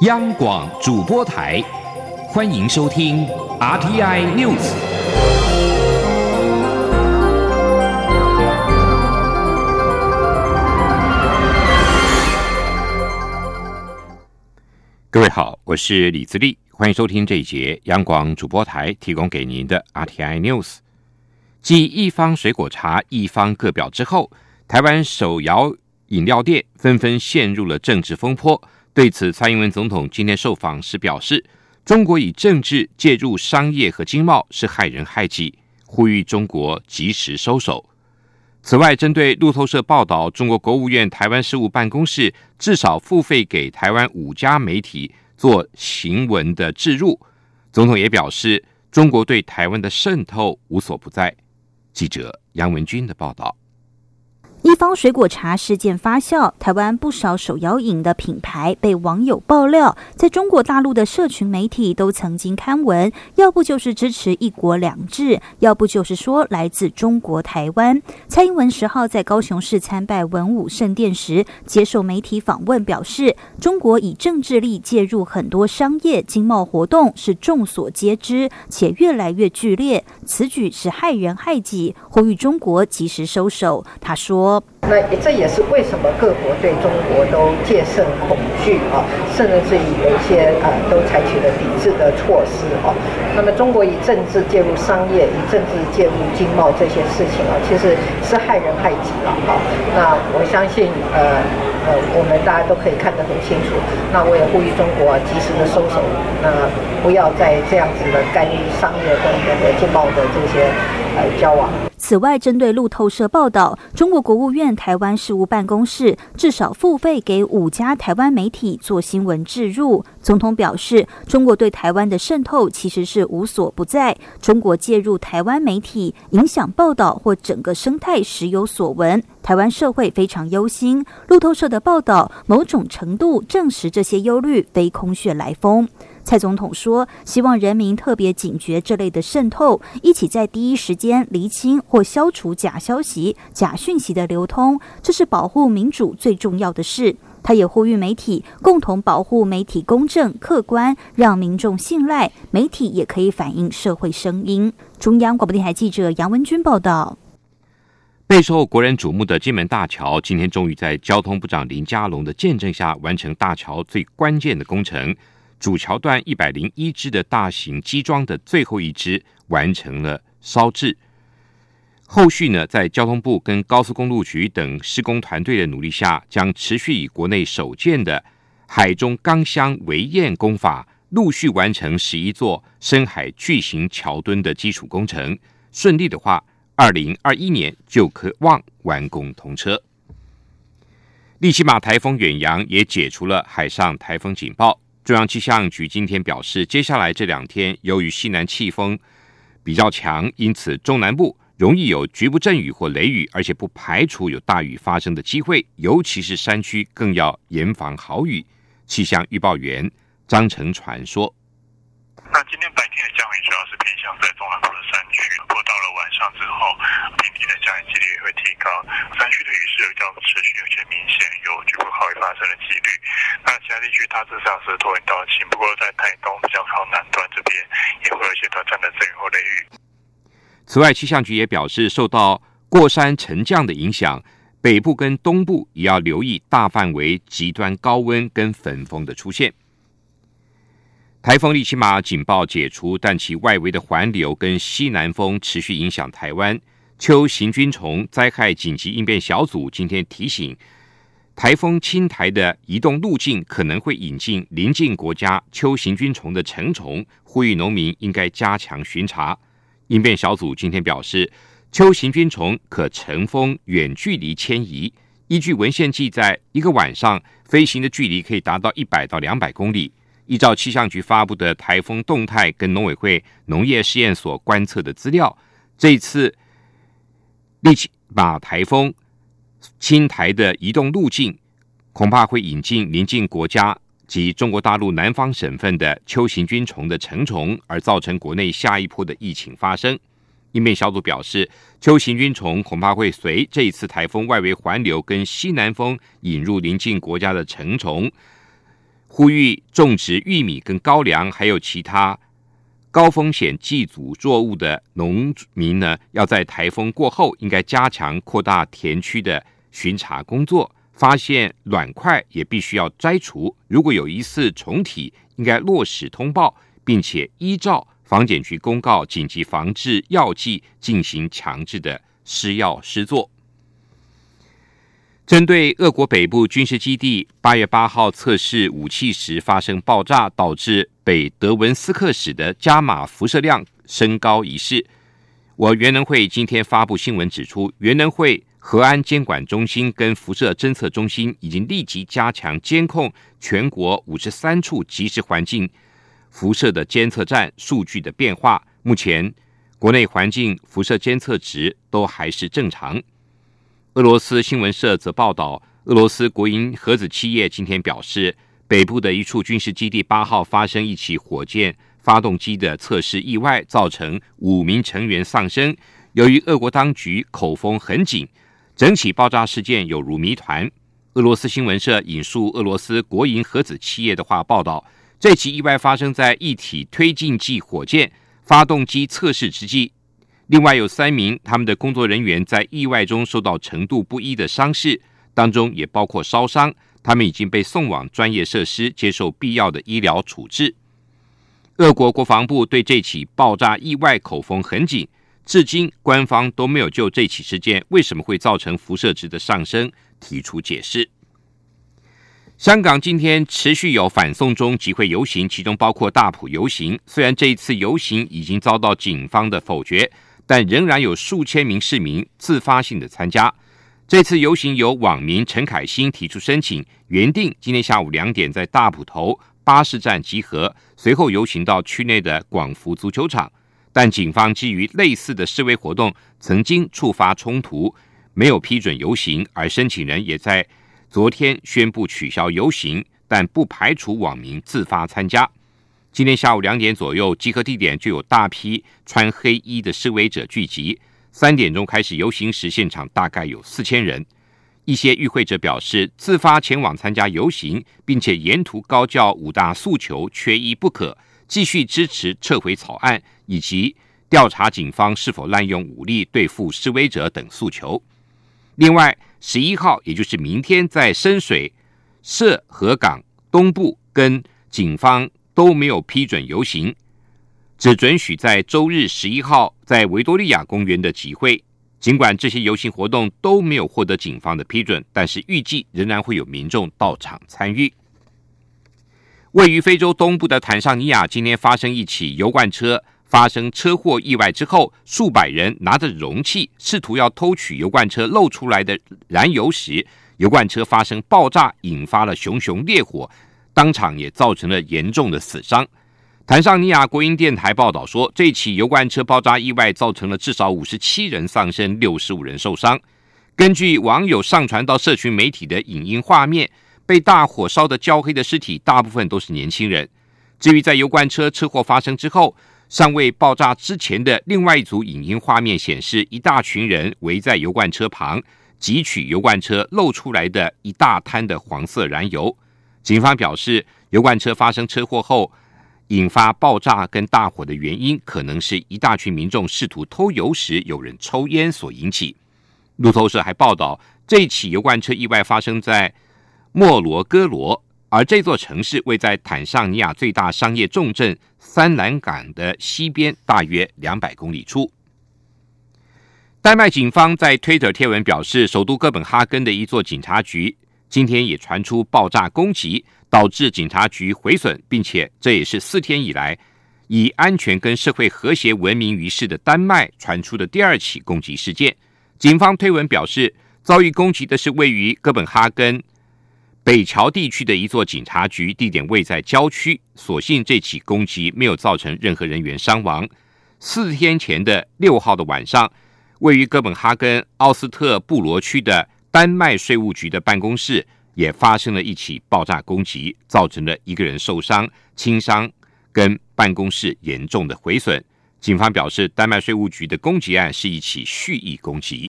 央广主播台，欢迎收听 RTI News。各位好，我是李自立，欢迎收听这一节央广主播台提供给您的 RTI News。继一方水果茶一方各表之后，台湾手摇饮料店纷纷陷入了政治风波。对此，蔡英文总统今天受访时表示：“中国以政治介入商业和经贸是害人害己，呼吁中国及时收手。”此外，针对路透社报道，中国国务院台湾事务办公室至少付费给台湾五家媒体做行文的置入，总统也表示，中国对台湾的渗透无所不在。记者杨文军的报道。一方水果茶事件发酵，台湾不少手摇饮的品牌被网友爆料，在中国大陆的社群媒体都曾经刊文，要不就是支持一国两制，要不就是说来自中国台湾。蔡英文十号在高雄市参拜文武圣殿时，接受媒体访问表示，中国以政治力介入很多商业经贸活动是众所皆知，且越来越剧烈，此举是害人害己，呼吁中国及时收手。他说。那这也是为什么各国对中国都戒慎恐惧啊，甚至于有一些呃都采取了抵制的措施啊。那么中国以政治介入商业，以政治介入经贸这些事情啊，其实是害人害己了哈。那我相信呃呃，我们大家都可以看得很清楚。那我也呼吁中国及时的收手，那不要再这样子的干预商业跟那个经贸的这些呃交往。此外，针对路透社报道，中国国务院台湾事务办公室至少付费给五家台湾媒体做新闻置入。总统表示，中国对台湾的渗透其实是无所不在，中国介入台湾媒体影响报道或整个生态时有所闻，台湾社会非常忧心。路透社的报道某种程度证实这些忧虑非空穴来风。蔡总统说：“希望人民特别警觉这类的渗透，一起在第一时间厘清或消除假消息、假讯息的流通，这是保护民主最重要的事。”他也呼吁媒体共同保护媒体公正、客观，让民众信赖媒体，也可以反映社会声音。中央广播电台记者杨文军报道。备受国人瞩目的金门大桥，今天终于在交通部长林佳龙的见证下，完成大桥最关键的工程。主桥段一百零一支的大型机桩的最后一支完成了烧制，后续呢，在交通部跟高速公路局等施工团队的努力下，将持续以国内首建的海中钢箱围堰工法，陆续完成十一座深海巨型桥墩的基础工程。顺利的话，二零二一年就可望完工通车。利奇马台风远洋也解除了海上台风警报。中央气象局今天表示，接下来这两天，由于西南气风比较强，因此中南部容易有局部阵雨或雷雨，而且不排除有大雨发生的机会，尤其是山区更要严防豪雨。气象预报员张成传说。那今天白天的降雨主要是偏向在中南部的山区，不过到了晚上之后，平地的降雨几率也会提高。山区的雨势比较持续，而且明显有局部豪雨发生的几率。那其他地区大致上是多云到晴，不过在台东比较靠南端这边也会有一些短暂的阵雨或雷雨。此外，气象局也表示，受到过山沉降的影响，北部跟东部也要留意大范围极端高温跟粉风的出现。台风利奇马警报解除，但其外围的环流跟西南风持续影响台湾。秋行军虫灾害紧急应变小组今天提醒，台风侵台的移动路径可能会引进邻近国家秋行军虫的成虫，呼吁农民应该加强巡查。应变小组今天表示，秋行军虫可乘风远距离迁移，依据文献记载，一个晚上飞行的距离可以达到一百到两百公里。依照气象局发布的台风动态跟农委会农业试验所观测的资料，这次立即把台风侵台的移动路径，恐怕会引进邻近国家及中国大陆南方省份的秋行军虫的成虫，而造成国内下一波的疫情发生。应变小组表示，秋行军虫恐怕会随这一次台风外围环流跟西南风引入邻近国家的成虫。呼吁种植玉米跟高粱，还有其他高风险祭祖作物的农民呢，要在台风过后应该加强扩大田区的巡查工作，发现卵块也必须要摘除。如果有疑似虫体，应该落实通报，并且依照防检局公告紧急防治药剂进行强制的施药施作。针对俄国北部军事基地八月八号测试武器时发生爆炸，导致北德文斯克市的伽马辐射量升高一事，我原能会今天发布新闻指出，原能会核安监管中心跟辐射侦测中心已经立即加强监控全国五十三处即时环境辐射的监测站数据的变化。目前国内环境辐射监测值都还是正常。俄罗斯新闻社则报道，俄罗斯国营核子企业今天表示，北部的一处军事基地八号发生一起火箭发动机的测试意外，造成五名成员丧生。由于俄国当局口风很紧，整起爆炸事件有如谜团。俄罗斯新闻社引述俄罗斯国营核子企业的话报道，这起意外发生在一体推进剂火箭发动机测试之际。另外有三名他们的工作人员在意外中受到程度不一的伤势，当中也包括烧伤。他们已经被送往专业设施接受必要的医疗处置。俄国国防部对这起爆炸意外口风很紧，至今官方都没有就这起事件为什么会造成辐射值的上升提出解释。香港今天持续有反送中集会游行，其中包括大埔游行。虽然这一次游行已经遭到警方的否决。但仍然有数千名市民自发性的参加。这次游行由网民陈凯欣提出申请，原定今天下午两点在大埔头巴士站集合，随后游行到区内的广福足球场。但警方基于类似的示威活动曾经触发冲突，没有批准游行，而申请人也在昨天宣布取消游行，但不排除网民自发参加。今天下午两点左右，集合地点就有大批穿黑衣的示威者聚集。三点钟开始游行时，现场大概有四千人。一些与会者表示，自发前往参加游行，并且沿途高叫五大诉求缺一不可，继续支持撤回草案，以及调查警方是否滥用武力对付示威者等诉求。另外，十一号，也就是明天，在深水涉河港东部跟警方。都没有批准游行，只准许在周日十一号在维多利亚公园的集会。尽管这些游行活动都没有获得警方的批准，但是预计仍然会有民众到场参与。位于非洲东部的坦桑尼亚今天发生一起油罐车发生车祸意外之后，数百人拿着容器试图要偷取油罐车漏出来的燃油时，油罐车发生爆炸，引发了熊熊烈火。当场也造成了严重的死伤。坦桑尼亚国营电台报道说，这起油罐车爆炸意外造成了至少五十七人丧生，六十五人受伤。根据网友上传到社群媒体的影音画面，被大火烧得焦黑的尸体大部分都是年轻人。至于在油罐车车祸发生之后，尚未爆炸之前的另外一组影音画面显示，一大群人围在油罐车旁，汲取油罐车漏出来的一大滩的黄色燃油。警方表示，油罐车发生车祸后引发爆炸跟大火的原因，可能是一大群民众试图偷油时有人抽烟所引起。路透社还报道，这起油罐车意外发生在莫罗戈罗，而这座城市位在坦桑尼亚最大商业重镇三兰港的西边，大约两百公里处。丹麦警方在推特贴文表示，首都哥本哈根的一座警察局。今天也传出爆炸攻击，导致警察局毁损，并且这也是四天以来以安全跟社会和谐闻名于世的丹麦传出的第二起攻击事件。警方推文表示，遭遇攻击的是位于哥本哈根北桥地区的一座警察局，地点位在郊区。所幸这起攻击没有造成任何人员伤亡。四天前的六号的晚上，位于哥本哈根奥斯特布罗区的。丹麦税务局的办公室也发生了一起爆炸攻击，造成了一个人受伤、轻伤，跟办公室严重的毁损。警方表示，丹麦税务局的攻击案是一起蓄意攻击。